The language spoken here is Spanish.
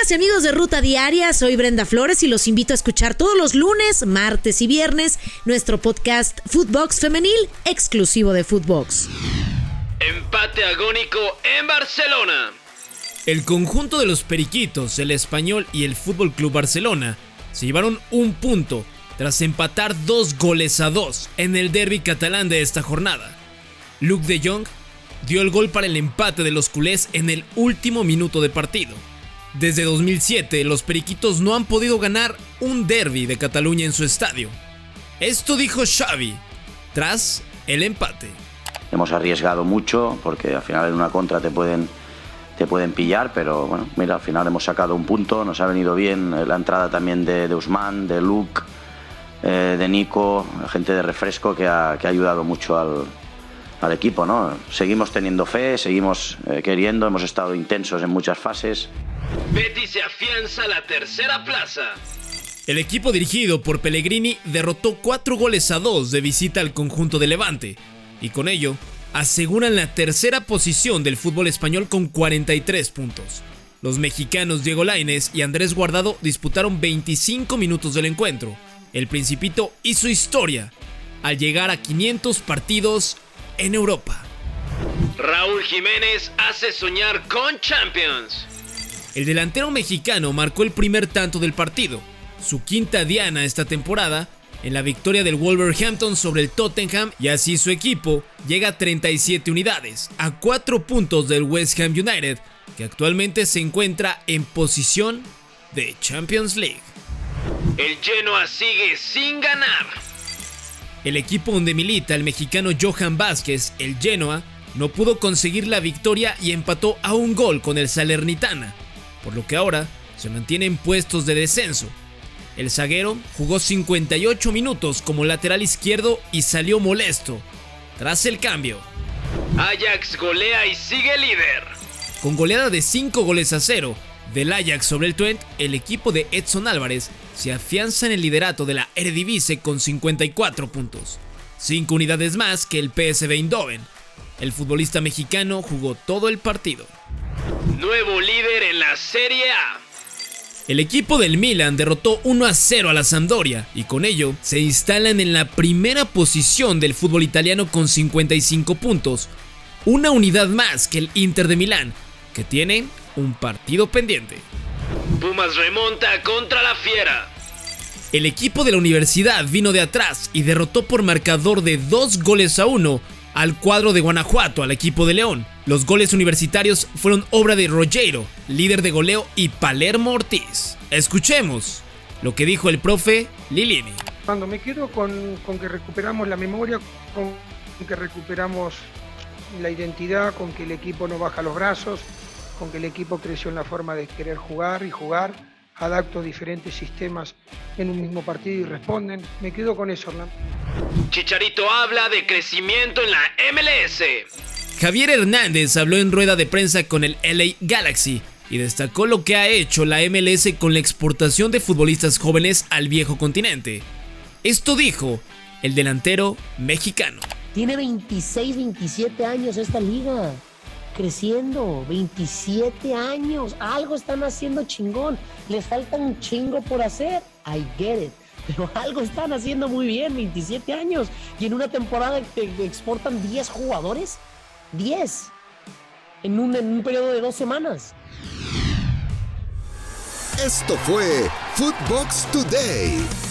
Amigas y amigos de Ruta Diaria, soy Brenda Flores y los invito a escuchar todos los lunes, martes y viernes nuestro podcast Footbox Femenil, exclusivo de Footbox. Empate agónico en Barcelona. El conjunto de los Periquitos, el Español y el Fútbol Club Barcelona se llevaron un punto tras empatar dos goles a dos en el derby catalán de esta jornada. Luke de Jong dio el gol para el empate de los culés en el último minuto de partido. Desde 2007, los Periquitos no han podido ganar un derby de Cataluña en su estadio. Esto dijo Xavi tras el empate. Hemos arriesgado mucho porque al final en una contra te pueden, te pueden pillar, pero bueno, mira, al final hemos sacado un punto, nos ha venido bien la entrada también de, de Usman, de Luke, eh, de Nico, gente de refresco que ha, que ha ayudado mucho al, al equipo. ¿no? Seguimos teniendo fe, seguimos eh, queriendo, hemos estado intensos en muchas fases. Betis se afianza la tercera plaza. El equipo dirigido por Pellegrini derrotó 4 goles a 2 de visita al conjunto de Levante y con ello aseguran la tercera posición del fútbol español con 43 puntos. Los mexicanos Diego Lainez y Andrés Guardado disputaron 25 minutos del encuentro. El Principito hizo historia al llegar a 500 partidos en Europa. Raúl Jiménez hace soñar con Champions. El delantero mexicano marcó el primer tanto del partido, su quinta diana esta temporada, en la victoria del Wolverhampton sobre el Tottenham y así su equipo llega a 37 unidades, a 4 puntos del West Ham United, que actualmente se encuentra en posición de Champions League. El Genoa sigue sin ganar. El equipo donde milita el mexicano Johan Vázquez, el Genoa, no pudo conseguir la victoria y empató a un gol con el Salernitana, por lo que ahora se mantiene en puestos de descenso. El zaguero jugó 58 minutos como lateral izquierdo y salió molesto. Tras el cambio, Ajax golea y sigue líder. con goleada de 5 goles a 0 del Ajax sobre el Twente, el equipo de Edson Álvarez se afianza en el liderato de la Eredivisie con 54 puntos, 5 unidades más que el PSV Eindhoven. El futbolista mexicano jugó todo el partido. Nuevo líder en la Serie A. El equipo del Milan derrotó 1 a 0 a la Sampdoria y con ello se instalan en la primera posición del fútbol italiano con 55 puntos, una unidad más que el Inter de Milán, que tiene un partido pendiente. Pumas remonta contra la Fiera. El equipo de la universidad vino de atrás y derrotó por marcador de 2 goles a 1 al cuadro de Guanajuato, al equipo de León. Los goles universitarios fueron obra de Rogero, líder de goleo, y Palermo Ortiz. Escuchemos lo que dijo el profe Lilini. Cuando me quedo con, que recuperamos la memoria, con que recuperamos la identidad, con que el equipo no baja los brazos, con que el equipo creció en la forma de querer jugar y jugar, adapto diferentes sistemas en un mismo partido y responden. Me quedo con eso, Orlando. Chicharito habla de crecimiento en la MLS. Javier Hernández habló en rueda de prensa con el LA Galaxy y destacó lo que ha hecho la MLS con la exportación de futbolistas jóvenes al viejo continente. Esto dijo el delantero mexicano. Tiene 26, 27 años esta liga. Creciendo, 27 años. Algo están haciendo chingón. Les falta un chingo por hacer. I get it. Pero algo están haciendo muy bien, 27 años. Y en una temporada te exportan 10 jugadores. 10. En un, en un periodo de dos semanas. Esto fue Footbox Today.